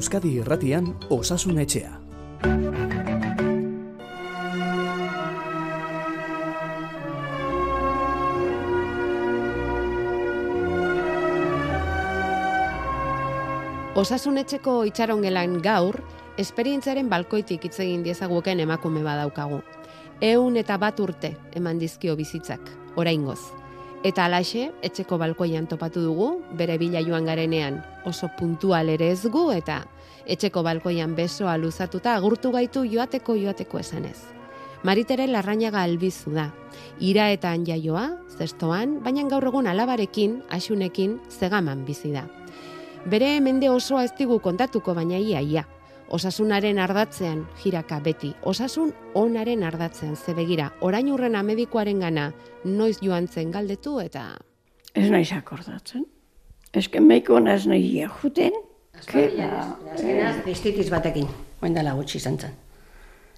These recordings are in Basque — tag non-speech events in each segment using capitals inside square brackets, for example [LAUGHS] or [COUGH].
Euskadi Irratian Osasun Etxea. Osasunetxeko itxarongelan gaur, esperientzaren balkoitik hitz egin diezaguken emakume badaukagu. Eun eta bat urte eman dizkio bizitzak, oraingoz. Eta alaxe, etxeko balkoian topatu dugu, bere bila joan garenean, oso puntual ere ez gu, eta etxeko balkoian besoa luzatuta agurtu gaitu joateko joateko esanez. Maritere larrainaga albizu da. Ira eta jaioa, zestoan, baina gaur egun alabarekin, asunekin, zegaman bizi da. Bere mende osoa ez digu kontatuko baina ia ia. Osasunaren ardatzean jiraka beti. Osasun onaren ardatzean zebegira. Orain urrena medikoaren gana noiz joan zen galdetu eta... Ez naiz akordatzen. Ez que meiko ez nahi juten. Azkenaz, zistitiz batekin, oen dela gutxi izan zen.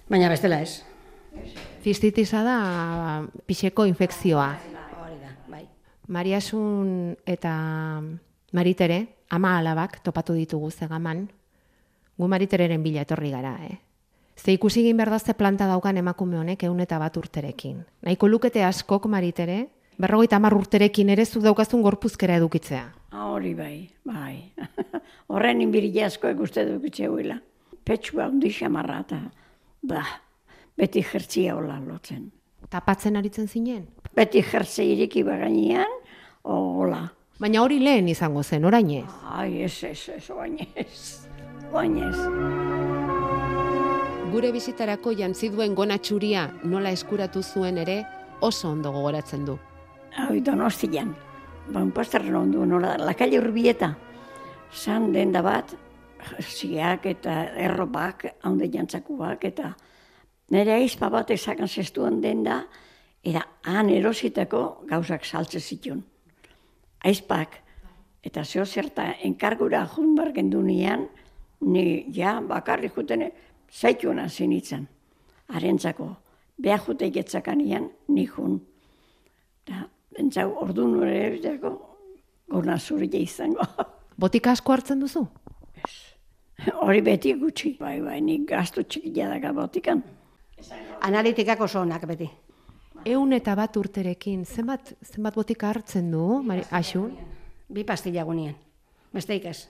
Baina bestela ez. Zistitisa da pixeko infekzioa. Hori da, bai. Mariasun eta Maritere, ama alabak topatu ditugu zegaman, gu Maritereren bila etorri gara, eh? Ze ikusi egin behar dazte planta daukan emakume honek eun eta bat urterekin. Nahiko lukete askok Maritere, berrogeita hamar urterekin ere zu daukazun gorpuzkera edukitzea. Ah, Hori bai, bai. [LAUGHS] Horren inbiri asko ikuste dukitze huila. Petsua hundi xamarra eta, ba, beti jertzia hola lotzen. Tapatzen aritzen zinen? Beti jertze iriki bagainean, hola. Baina hori lehen izango zen, orain ez. Ai, ez, ez, ez, oain ez. Oain ez. Gure bizitarako jantzi duen gona txuria nola eskuratu zuen ere oso ondo gogoratzen du. Hoi donostian. Ba, un pastarren ondu, nola, la calle urbieta. San denda bat, ziak eta erropak, haunde jantzakuak, eta nire aizpa bat ezakan zestuan denda, era han erositako gauzak saltze zituen. Aizpak, eta zeo zerta enkargura jun bargendu nian, ni ja bakarri jutene zaituen hasi nintzen. Arentzako, beha jute iketzakanian, ni jun. Da, bentsau, ordu nore ebiteko, gona zuria izango. [LAUGHS] Botika asko hartzen duzu? Hori beti gutxi. Bai, bai, nik gastu txikia daga botikan. Analitikak oso onak beti. Eun eta bat urterekin, zenbat, zenbat botika hartzen du, Mari? Bi pastilla gunien. Besteik ez.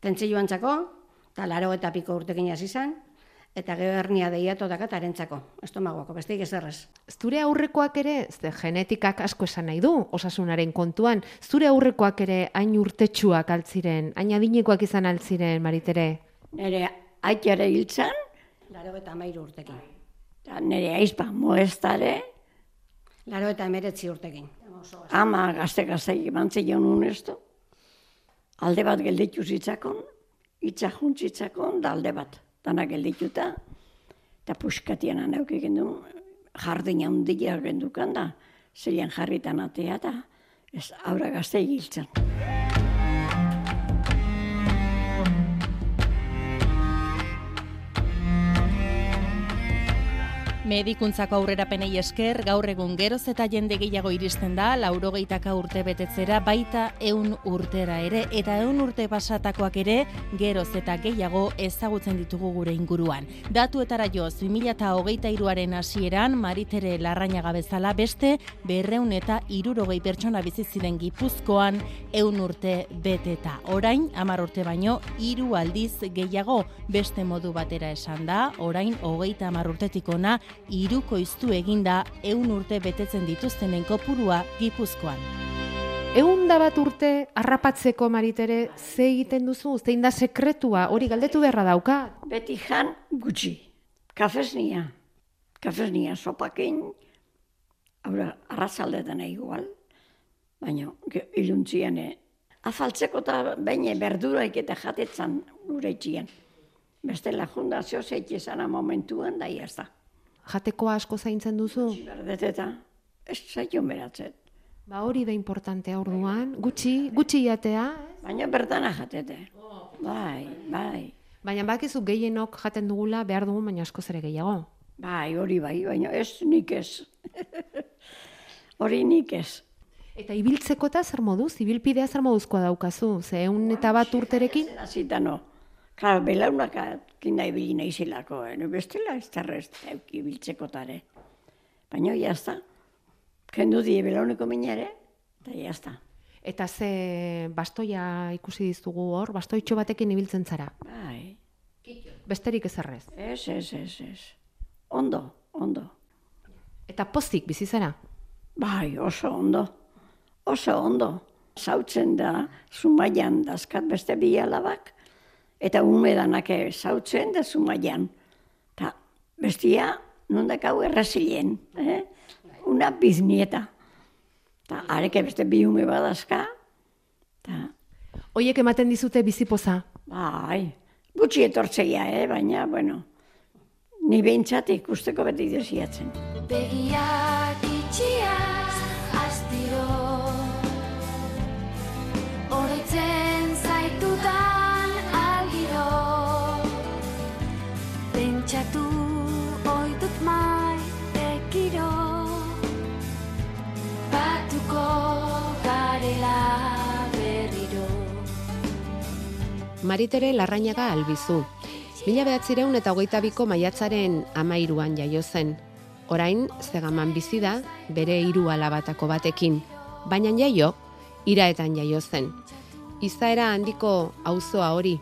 Tentzi joan txako, eta laro eta piko urtekin hasi izan, eta gero hernia deiatu dakat arentzako, estomagoako, besteik ez errez. Zure aurrekoak ere, ze genetikak asko esan nahi du, osasunaren kontuan, zure aurrekoak ere hain urtetsuak altziren, hain adinekoak izan altziren, Maritere? Nere aitare hiltzan, Laro eta amairu urtekin. eta nere aizpa moestare, Laro eta emeretzi urtekin. ama gazte-gazte bantze jaun unesto, alde bat gelditu zitzakon, itza juntzitzakon, da alde bat, dana geldituta, eta puskatian aneuk egin du, jardin handia gendukan da, zeian jarritan atea da, ez aurra gazte egiltzen. Medikuntzako aurrerapenei esker, gaur egun geroz eta jende gehiago iristen da, laurogeitaka urte betetzera, baita eun urtera ere, eta eun urte pasatakoak ere, geroz eta gehiago ezagutzen ditugu gure inguruan. Datuetara joz, 2008 iruaren hasieran, Maritere Larrañaga bezala beste, berreun eta irurogei pertsona biziziren gipuzkoan, eun urte beteta. Orain, amar urte baino, hiru aldiz gehiago, beste modu batera esan da, orain, hogeita amar urtetik ona, iruko iztu eginda eun urte betetzen dituztenen kopurua gipuzkoan. Eun da bat urte harrapatzeko Maritere, ze egiten duzu, zein da sekretua, hori galdetu beharra dauka. Beti jan gutxi. Kafesnia. Kafesnia sopakin. Haura, arrazaldetan igual. Baina, iluntzian, eh, afaltzeko eta baina berduraik eta jatetzan gure itxian. Bestela fundazio zeitezana momentuan da iazta. Jateko asko zaintzen duzu? Berdeteta, ez zaitun beratzet. Ba hori da importantea orduan, gutxi, gutxi jatea, ez? Baina bertana jatete. Bai, bai. Baina bakizu gehienok jaten dugula behar dugu, baina askoz ere gehiago. Bai, hori bai, baina ez nik ez. [LAUGHS] hori nik ez. Eta ibiltzeko eta zer moduz, ibilpidea zer moduzkoa daukazu, ze eun eta bat urterekin? Hasita no. Klar, belaunak kinda ibili nahi zelako, eh? bestela ez tarrez euki biltzeko tare. Baina jazta, kendu die belauneko minare, eta jazta. Eta ze bastoia ikusi dizugu hor, bastoitxo batekin ibiltzen zara. Bai, Besterik ez errez. ez, ez, ez, ez. Ondo, ondo. Eta pozik bizi zara. Bai, oso ondo. Oso ondo. Zautzen da, zumaian dazkat beste bi alabak, eta umedanak zautzen da zumaian. Ta bestia, nondak hau errazilen, eh? Una biznieta. Ta areke beste bi ume badazka, ta Hoiek ematen dizute bizipoza. bai, gutxi etortzeia, eh? baina, bueno, ni behintzat ikusteko beti desiatzen. Begiak Maritere Larrañaga albizu. Mila behatzireun eta hogeita biko maiatzaren amairuan jaio zen. Orain, zegaman bizi da, bere hiru alabatako batekin. Baina jaio, iraetan jaio zen. Izaera handiko auzoa hori.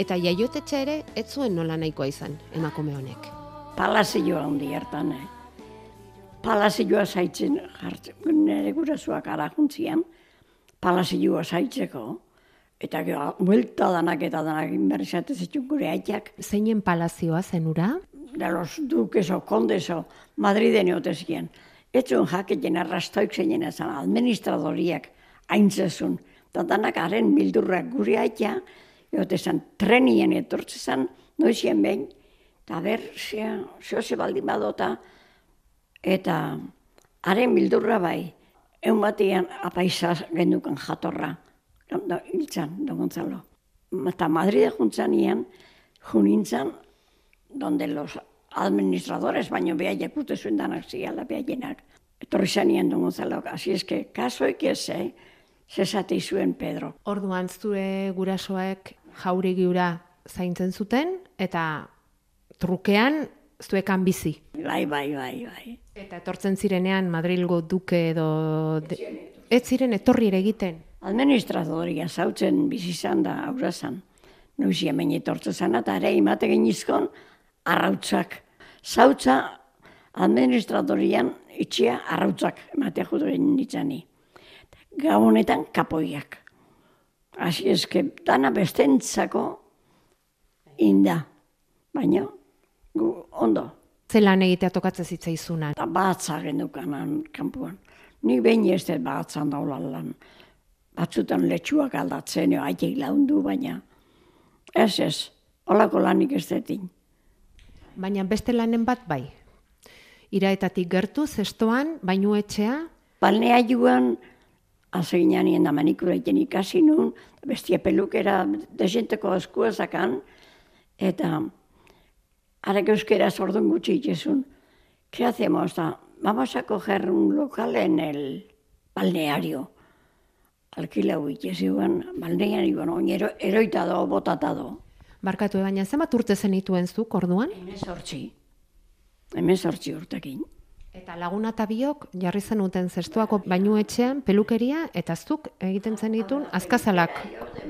Eta jaiotetxe ere, ez zuen nola nahikoa izan, emakume honek. palazioa handi hartan, eh? Palazioa zaitzen jartzen, nire gurasoak ara juntzian, palazioa zaitzeko, eta gero, buelta danak eta danak inbersatez zituen gure aitak, Zeinen palazioa zenura? de los duques o condes o Madriden eotezien. Ez zuen jaketen arrastoik zeinen ezan, administradoriak aintzezun. Eta danak haren bildurrak gure aita, eotezan trenien etortzezan, noizien behin, eta ber, zea, zeo ze baldin badota, eta haren bildurra bai, egun batean apaisa gendukan jatorra, da, hiltzan, da Gonzalo. Eta Madrid juntzanian, junintzan, donde los administradores, baino behaiek urte zuen danak ziala behaienak. Etorri zanien du Gonzalo, así es que kasoik ez, eh? zesate zuen Pedro. Orduan zure gurasoek jauregi ura zaintzen zuten, eta trukean zuekan bizi. Bai, bai, bai, bai. Eta etortzen zirenean Madrilgo duke edo... Ez ziren etorri ere egiten. Administradoria zautzen bizizan da aurazan. Noizi hemen etortzen zan, eta ere imate genizkon arrautzak. Zautza administradorian itxia arrautzak emate judu nitzani. Gau honetan kapoiak. Asi eske, dana bestentzako inda. Baina, gu ondo. Zelan egitea tokatzen zitzaizuna. Eta batza gendukanan kanpuan. Ni behin ez dut batzan daula lan. Batzutan letxuak aldatzen, jo, aitek laundu, baina ez ez, olako lanik ez detin. Baina beste lanen bat bai. Iraetatik gertu, zestoan, bainu etxea, Balnea joan, azoinan nien da manikura iten ikasi nun, bestia pelukera desenteko eskua zakan, eta arek euskera zordun gutxi itxezun. ¿Qué hacemos? Da, vamos a coger un local en el balneario. Alkilau itxezioan, balnearioan, oin ero, eroita do, botata do. barkatu baina zenbat urte zenituen zuk orduan? Hemen sortzi. Hemen sortzi urtekin. Eta laguna eta biok jarri zenuten zestoako bainu etxean pelukeria eta zuk egiten zenitun azkazalak.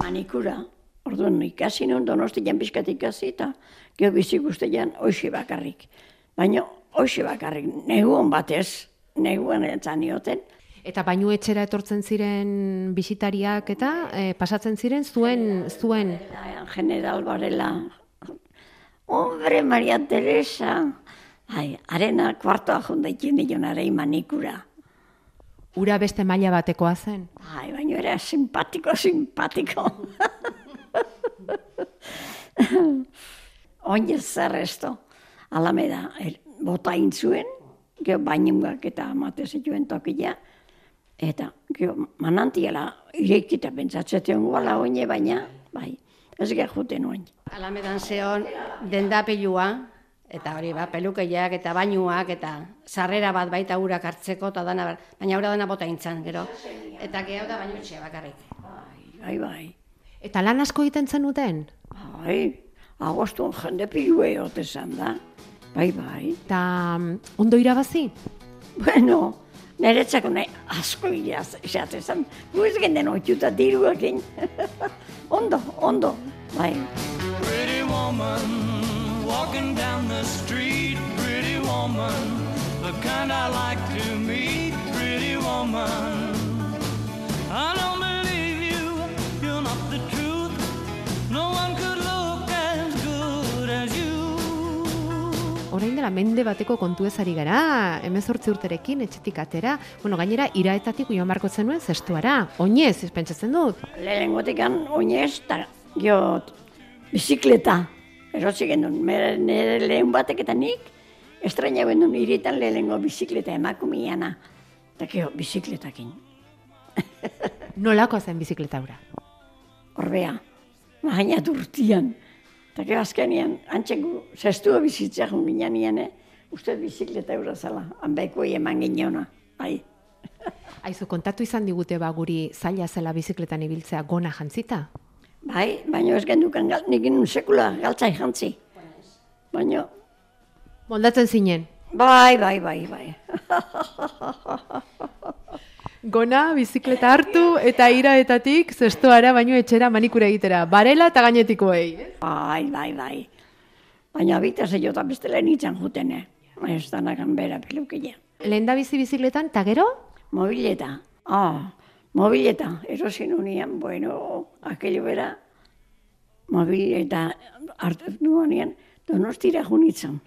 Manikura. Orduan ikasi nun, donostian pixkat ikasi eta gero bizi guztian hoxe bakarrik. Baina hoxe bakarrik, neguan batez, neguan etzan nioten. Eta bainu etxera etortzen ziren bisitariak eta eh, pasatzen ziren zuen zuen General Varela. Hombre, Maria Teresa. Ai, arena kuartoa jondaitzen nion arei manikura. ura beste maila batekoa zen. Ai, baina era simpatiko, simpatiko. [LAUGHS] Oin ez zer esto. Alameda, er, bota intzuen, gero bainungak eta amate zituen tokila, eta gero manantiela irekita pentsatzetzen guala oine, baina, bai, ez juten oin. Alamedan zeon dendapilua, eta hori ba, pelukeiak eta bainuak eta sarrera bat baita urak hartzeko eta dana, baina ura dana bota intzan, gero. Eta gehiago da bainu etxea bakarrik. Bai, bai. Eta lan asko egiten zenuten? Bai, agostun jende pilue ote zan da. Bai, bai. Eta mm, ondo irabazi? Bueno, niretzako nahi asko iraz, esate zan. Gu ez genden oitxuta diruakin. ondo, ondo, bai. Pretty woman, walking down the street, pretty woman, the kind I like to meet, pretty woman. I don't believe you, you're not the truth. No one could Orain dela mende bateko kontu ezari gara, emezortzi urterekin, etxetik atera, bueno, gainera, iraetatik joan barko zenuen zestuara, oinez, pentsatzen dut. Lehenengotikan oinez, eta gio bizikleta. Erosi genuen, mere- nire lehen batek eta nik, estraina genuen iritan lehenengo bizikleta emakumiana. Eta gio, bizikletakin. Nolako zen bizikleta hura? Orbea, baina urtian. Eta gero azkenean, antxeko, zestua bizitza jun nien, eh? Uste bizikleta eura zala, hanbeko eman gineona. Bai. [LAUGHS] Aizu, kontatu izan digute ba guri zaila zela bizikletan ibiltzea gona jantzita? Bai, baina ez gendukan, gal, nik inun sekula galtzai jantzi. Baina, Moldatzen zinen. bai, bai, bai, bai. [LAUGHS] Gona, bizikleta hartu eta iraetatik zestoara baino etxera manikura egitera. Barela eta gainetikoei. eh? Bai, bai, bai. Baina bita ze jota beste lehen itzan jutene. Ez danakan bera pelukila. Lehen da bizi bizikletan, eta gero? Mobileta. Ah, mobileta. Erosin unian, bueno, aquello bera. Mobileta hartu nuanean, donostira junitzen.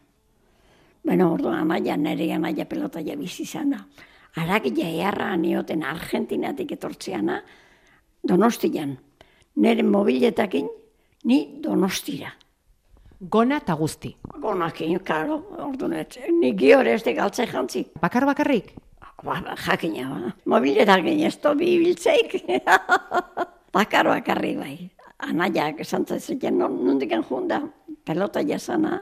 Bueno, orduan anaia, nire anaia pelota ja bizi izan da. Aragia eharra nioten Argentinatik etortzeana, donostian. Nire mobiletakin, ni donostira. Gona eta guzti. Gonakin, karo, orduan ez. Ni giore ez de galtzai jantzi. Bakar bakarrik? Ba, ba, jakina, ba. Mobiletak ez tobi ibiltzeik. [LAUGHS] Bakar bakarri bai. Anaiak esan zaitzen, non, nondik junda, pelota jasana,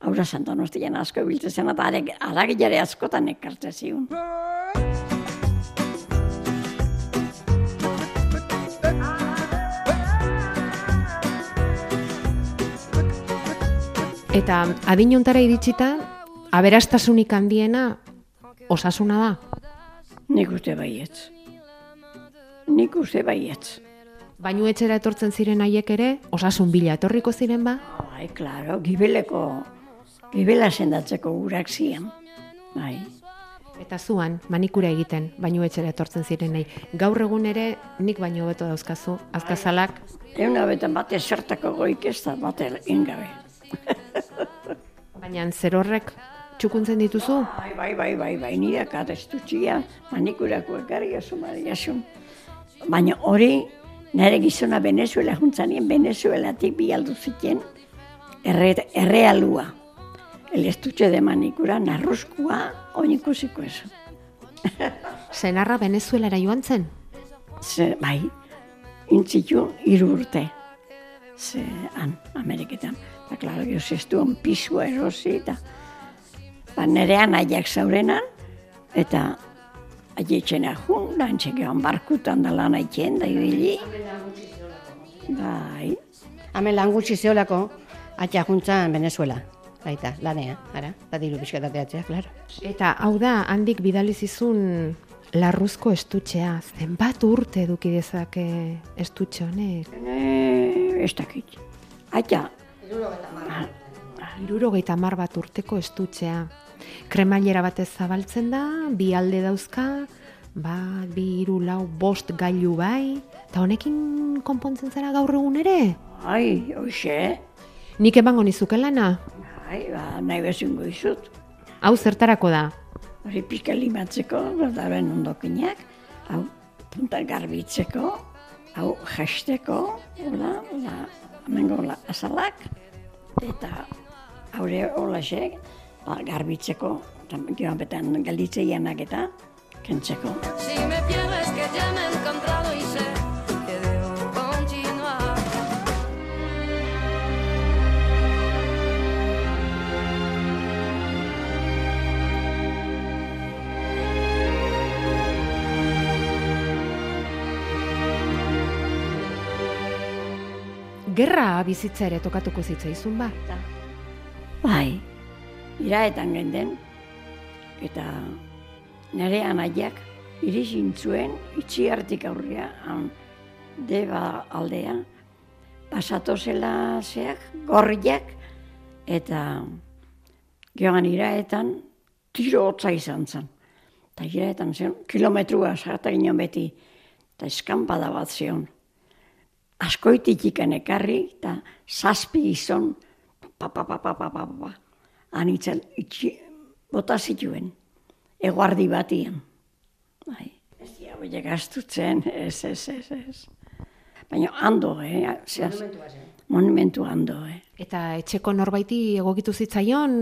aurra santonostian asko ibiltzen eta arek, aragilare askotan ekartze ziun. Eta adinuntara iritsita, aberastasunik handiena osasuna da. Nik uste baietz. Nik uste baietz. Bainu etxera etortzen ziren haiek ere, osasun bila etorriko ziren ba? Bai, klaro, gibeleko, gibela sendatzeko urak zian. Bai. Eta zuan, manikura egiten, bainu etxera etortzen ziren nahi. Gaur egun ere, nik baino beto dauzkazu, azkazalak, Euna betan bate zertako goik ez da bate ingabe. baina zer horrek txukuntzen dituzu? Bai, bai, bai, bai, bai, nire katestutxia, manikurako ekarri asu mariasun. Baina hori, nire gizona Venezuela juntzanien, Venezuelatik bi aldu ziten, erre, errealua. El estutxe de manikura, narruzkua, oin ikusiko ez. [LAUGHS] Senarra Venezuelara joan zen? Ze, bai, intzitu hiru urte. Ze, han, Ameriketan. Eta, klaro, gero zestuen pisua erosi, eta ba, nire anaiak zaurenan, eta aietxena jun, da antxekean barkutan da lan aitzen, da ibili. Bai, Hemen lan gutxi zeolako, atxa juntzan Venezuela. Baita, lanea, ara, da diru pixkatateatzea, klaro. Eta hau da, handik bidali zizun larruzko estutxea. Zenbat urte eduki dezake estutxe honek? e, ez dakit. Aita, Irurogeita mar bat urteko estutxea. Kremailera batez zabaltzen da, bi alde dauzka, bat, bi, hiru, lau, bost gailu bai, eta honekin konpontzen zara gaur egun ere? ai, hoxe, Nik emango nizuke lana? Ai, ba, nahi bezungo izut. Hau zertarako da? Hori pixka limatzeko, gotaren ondokinak, hau punta garbitzeko, hau jasteko, hola, hola, hemengo hola azalak, eta haure holaxek, ba, garbitzeko, eta joan betan galditzeianak eta kentzeko. Si me pierdo es que ya me gerra bizitza ere tokatuko zitzaizun ba. Bai, iraetan genden, eta nire anaiak irisin zuen itxiartik aurrea, han, deba aldea, pasato zela zeak, gorriak, eta joan iraetan tiro hotza izan zen. Eta iraetan zen, kilometrua sarta ginen beti, eta eskampada bat zion askoitik ikan ekarri, eta zazpi izon, pa, pa, pa, pa, pa, pa, pa, anitzen, itxi, bota zituen, eguardi batian. Bai. Ez dira, bai, gaztutzen, ez, ez, ez, ez. Baina, ando, eh? Zeaz, monumentu ando, eh? eh? Eta etxeko norbaiti egokitu zitzaion,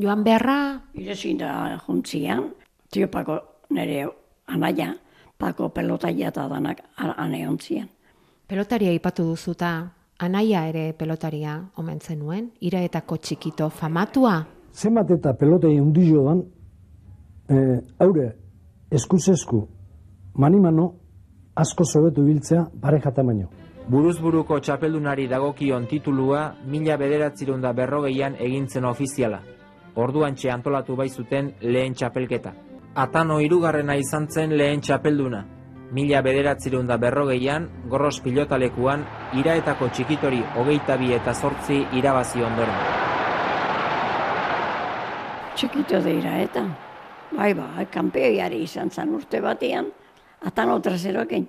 joan beharra? Ire da juntzian, tio pako nere anaia, pako pelotaia eta danak anehontzian pelotaria ipatu duzuta, anaia ere pelotaria omen zenuen, iraetako txikito famatua, zenbat eta pelotei undillo dan, e, haure eskuzesku manimano asko sobetu biltzea pareja tamaino. Buruzburuko txapeldunari dagokion titulua mila bederatzirun da berrogeian egintzen ofiziala. Orduantxe antolatu bai zuten lehen txapelketa. Atano hirugarrena izan zen lehen txapelduna. Mila bederatzirun da berrogeian, gorros pilotalekuan, iraetako txikitori hogeita bi eta zortzi irabazi ondoren. Txikito deira eta, bai, bai, kanpeoiari izan zan urte batean, atano traseroekin.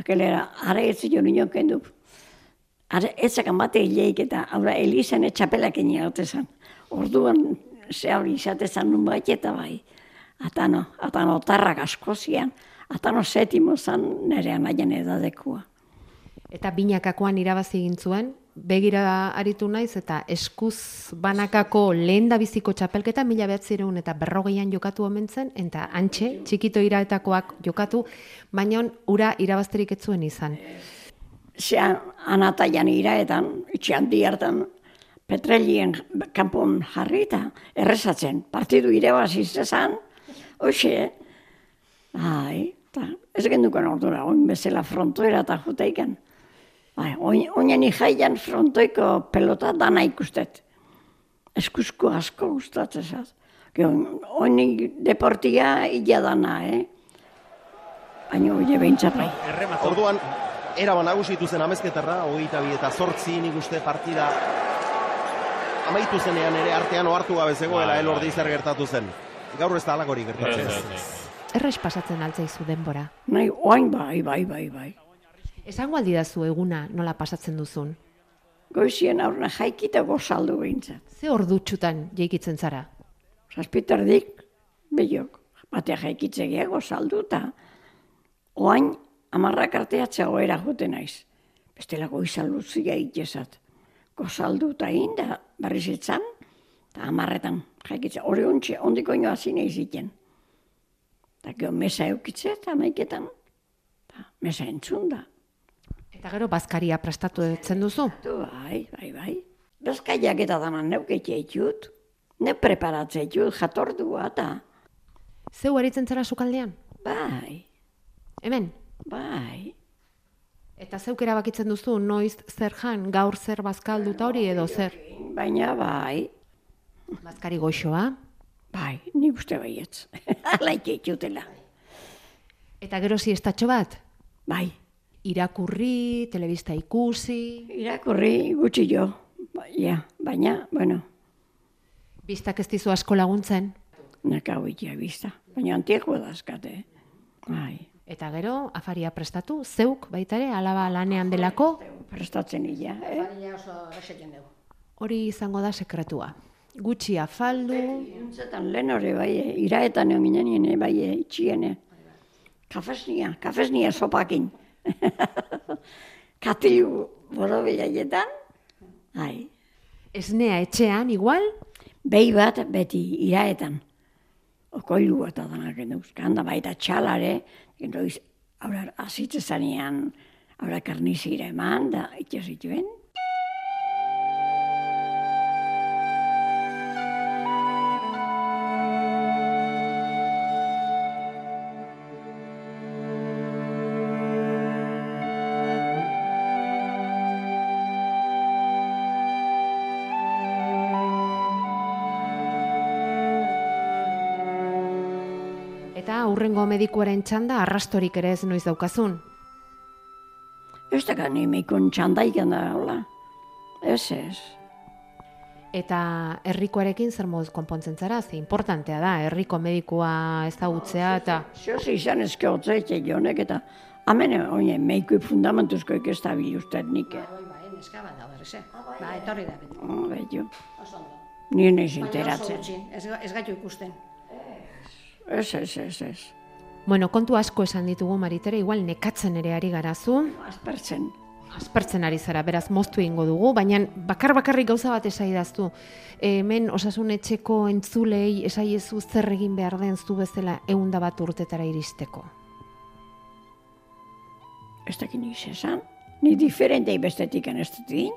Akelera, ara ez zion nion kendu. Ara etzakan bate hileik eta, aurra, Elisen etxapelakin egote zan. Orduan, ze hori izate zan nun bai eta bai. Atano, atano tarrak asko atano setimo zan nire anaien edadekua. eta binakakoan irabazi egin zuen, begira aritu naiz eta eskuz banakako lehen da biziko txapelketa mila behatzireun eta berrogeian jokatu omen zen, eta antxe, txikito iraetakoak jokatu, baina ura irabazterik ez zuen izan. Zean, anataian iraetan, itxean hartan petrelien kanpon jarri eta errezatzen. Partidu irabazi zezan, hoxe, bai, eta ez gendukan ordura, oin bezala frontoera eta juteiken. Bai, oin, oinen jaian frontoiko pelota dana ikustet. Eskuzko asko gustatzen zaz. Oin deportia illa dana, eh? Baina oie behintzat bai. Orduan, eraban nagusitu zen amezketarra, hogeita bi eta zortzi nik uste partida amaitu zenean ere artean ohartu gabe zegoela Bai, elordi bai. zer gertatu zen. Gaur ez da alakorik gertatzen. Erres pasatzen altzaizu denbora. Nahi, oain bai, bai, bai, bai. Esango aldidazu eguna nola pasatzen duzun. Goizien aurna jaikita gozaldu behintzat. Ze ordutxutan jeikitzen zara? Zazpitardik, behiok, batea jaikitzegia gozaldu eta oain amarrak arteatzea goera jute naiz. Bestela goiza luzia itxezat. Gozaldu eta inda berriz etzan, eta amarretan jaikitze. Hori ontsi, ondiko inoa zine iziten. Eta gero mesa eukitze eta maiketan, eta mesa entzun da. Eta gero bazkaria prestatu etzen duzu? Bai, bai, bai. Bezkaiak eta danan neuketxe itut. Ne preparatze itut, jatordua eta... Zeu aritzen zara sukaldean? Bai, Hemen? bai. Eta zeuk erabakitzen duzu noiz zer jan, gaur zer bazkalduta hori edo zer? Baina bai, Bazkari goxoa? Bai, ni uste baietz. [LAUGHS] Ala itxutela. Eta gero ziestatxo bat? Bai, Irakurri, telebista ikusi, irakurri gutxi jo. Ba, ja, baina, bueno, biztak ez dizu asko laguntzen. neka huitia bizta. Baina antieko dazkate. Bai, Eta gero, afaria prestatu, zeuk baita ere, alaba lanean delako, prestatzen illa, eh? Baina oso dugu. hori izango da sekretua. Gutxi afaldu, Iruntzetan lehen hori bai, eh, iraetan egon ginen nien, bai, eh, itxiene. Kafesnia, kafesnia sopakin. [LAUGHS] Katilu borobilaietan, ai, esnea etxean igual, behi bat beti iraetan. Okoilu eta danak euskan, da baita txalare, gendoiz, aurra azitze zanean, aurra karnizira eman, da itxe Eta aurrengo medikuaren txanda arrastorik ere ez noiz daukazun. Ez da gani meikon txandaiken da, hola. Ez ez. Eta herrikoarekin zer moduz konpontzen zara, ze importantea da, herriko medikua ezagutzea eta... Zioz izan ezke hotzaitze jonek eta hemen oine meikui fundamentuzkoik ez da biluztet nik. Bai, bai, neska bat da berriz, eh? Ba, etorri da ondo. ni enteratzen. gutxi, ez, ez gaitu ikusten. Ez, ez, ez, ez. Bueno, kontu asko esan ditugu Maritere, igual nekatzen ere ari garazu, Aspertzen. aspertzen ari zara, beraz moztu egingo dugu, baina bakar bakarrik gauza bat esaidaztu. Hemen osasun etxeko entzulei esaiezu zer egin behar den zu bezala eunda bat urtetara iristeko. Ez dakin niz esan. Ni diferentei bestetik ez dut egin.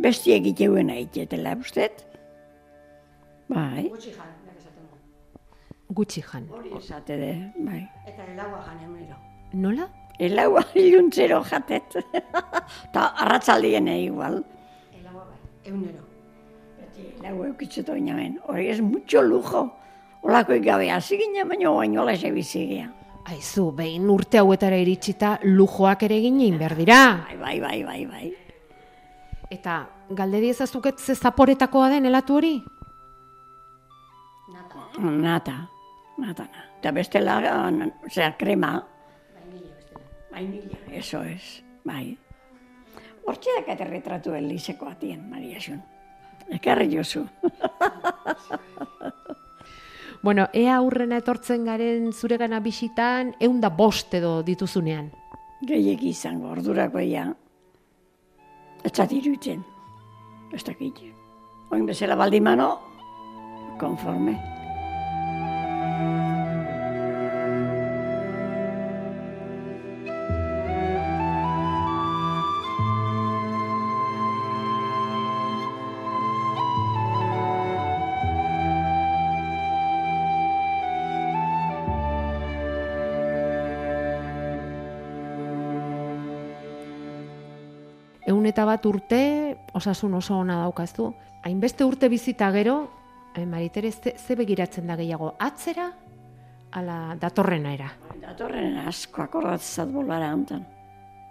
Besti egiteuen aitetela ustet. Bai, Gutxi jan. Gutxi jan. hori esate de, bai. Eta helaua jan egunero. Nola? Elaua [LAUGHS] iluntzero jatet. [LAUGHS] Ta arratzaldien igual. Helaua bai, egunero. Beti elaua eukitzeto inamen. Hori ez mucho lujo. Olako gabe hasi ginen, baina oain hola ese bizigea. Aizu, behin urte hauetara iritsita lujoak ere egin behar dira. Bai, bai, bai, bai, bai. Eta galderi ezazuket ze zaporetakoa den elatu hori? Nata, Nata, nata, na. Eta bestela, an- osea, krema. vainilla bestela. Vainilla, eso es, bai. Hortxe dakat erretratu elizeko atien, Maria Xun. Ekarri jozu. [LAUGHS] Bueno, ea aurrena etortzen garen zuregana bisitan, eunda bost edo dituzunean. Gehiegi izango, ordurako ia. Etzat irutzen. Ez dakit. Oin bezala baldimano, konforme. Eta bat urte, osasun oso ona daukazu. Hainbeste urte bizita gero, eh, Maritere, ze, ze begiratzen da gehiago, atzera, ala datorrena era. Datorren asko akordatzezat bolara hontan.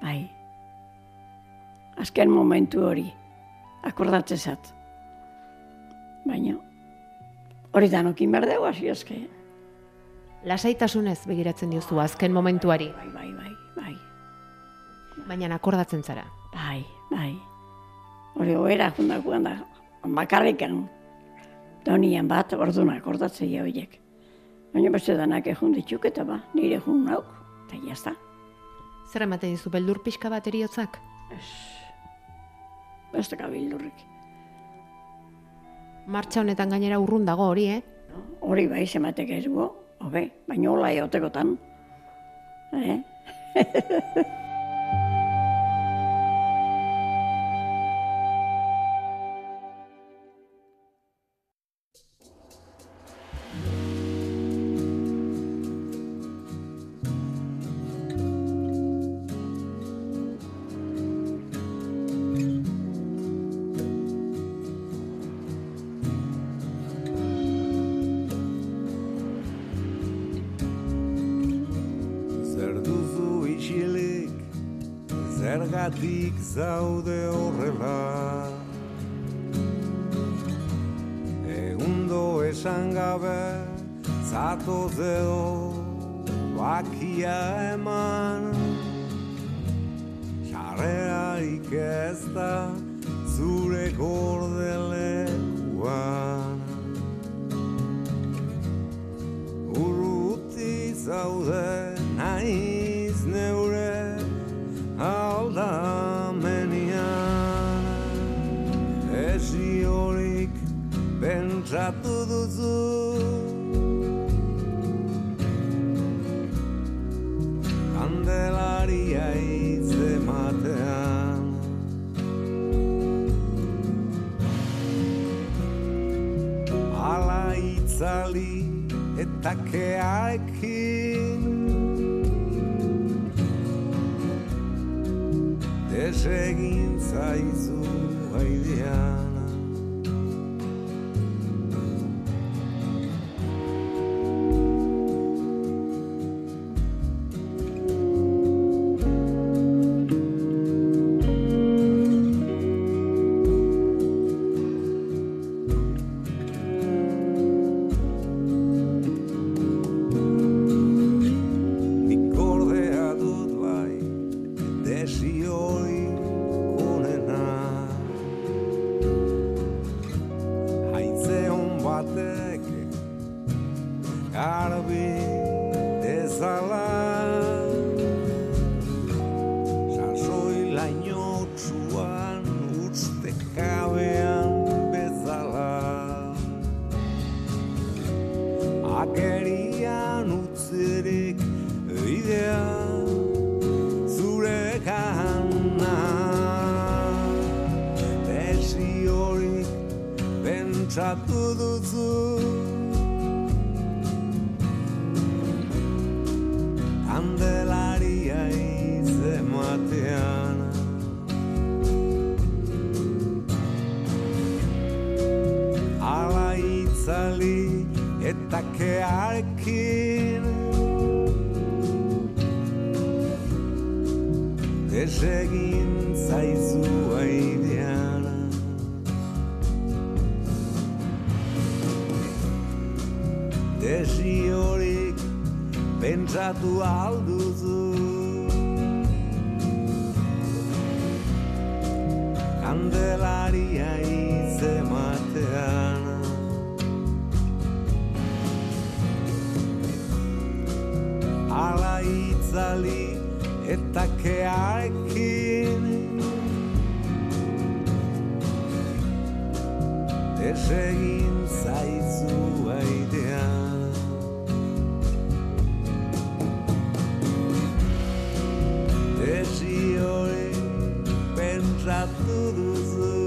Bai. Azken momentu hori, akordatzezat. Baina, hori danokin berdeu, hasi eske. Lasaitasunez begiratzen diozu azken momentuari, Bai, bai, bai, bai. baina akordatzen zara. Bai, bai. Hori oera jundakoan da, bakarrikan. Donian bat, orduan akordatzea horiek. Baina beste danak egun dituk eta ba, nire jun nauk, eta jazta. Zer ematen dizu beldur pixka bat eriotzak? Beste kabildurrik. Martxa honetan gainera urrun dago hori, eh? Hori bai zematek ez gu, hobe, baina hola eotekotan. Eh? [LAUGHS] zergatik zaude horrela? Egundo esan gabe, zatoz edo bakia eman. Sarrerarik ez da zure gordelekuan pentsatu duzu Kandelaria hitz Ala itzali eta keaekin. Desegin zaizu itzali eta kearekin. Desegin zaizu aidean Desiorik pentsatu alduzu Kandelaria izematean itzali eta kearekin. Desegin zaizu aidean Desiore pentsatu duzu